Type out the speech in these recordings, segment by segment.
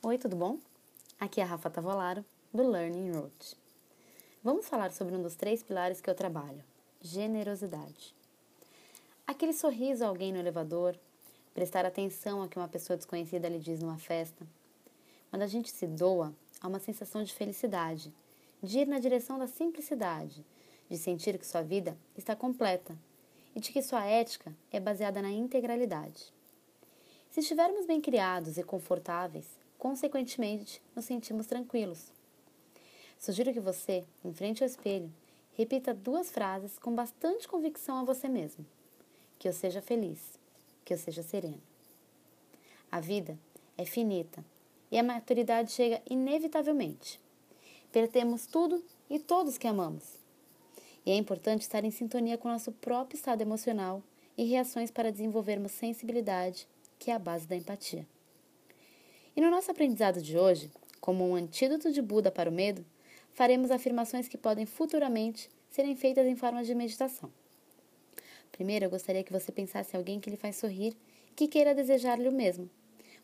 Oi, tudo bom? Aqui é a Rafa Tavolaro, do Learning Road. Vamos falar sobre um dos três pilares que eu trabalho: generosidade. Aquele sorriso a alguém no elevador, prestar atenção ao que uma pessoa desconhecida lhe diz numa festa. Quando a gente se doa, há uma sensação de felicidade, de ir na direção da simplicidade, de sentir que sua vida está completa e de que sua ética é baseada na integralidade. Se estivermos bem criados e confortáveis, consequentemente nos sentimos tranquilos. Sugiro que você, em frente ao espelho, repita duas frases com bastante convicção a você mesmo: que eu seja feliz, que eu seja sereno. A vida é finita e a maturidade chega inevitavelmente. Perdemos tudo e todos que amamos. E é importante estar em sintonia com nosso próprio estado emocional e reações para desenvolvermos sensibilidade que é a base da empatia. E no nosso aprendizado de hoje, como um antídoto de Buda para o medo, faremos afirmações que podem futuramente serem feitas em forma de meditação. Primeiro, eu gostaria que você pensasse em alguém que lhe faz sorrir e que queira desejar-lhe o mesmo.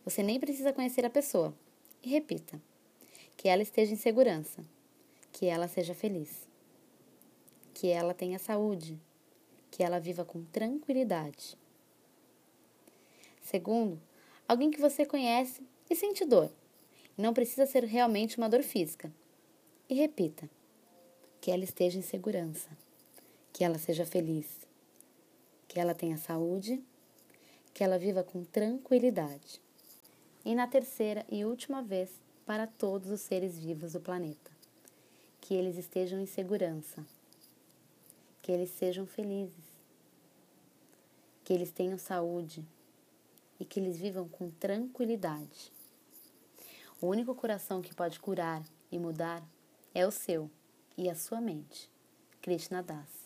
Você nem precisa conhecer a pessoa. E repita: que ela esteja em segurança, que ela seja feliz, que ela tenha saúde, que ela viva com tranquilidade. Segundo, alguém que você conhece e sente dor. Não precisa ser realmente uma dor física. E repita: que ela esteja em segurança, que ela seja feliz, que ela tenha saúde, que ela viva com tranquilidade. E na terceira e última vez, para todos os seres vivos do planeta, que eles estejam em segurança, que eles sejam felizes, que eles tenham saúde e que eles vivam com tranquilidade. O único coração que pode curar e mudar é o seu e a sua mente. Krishna Das.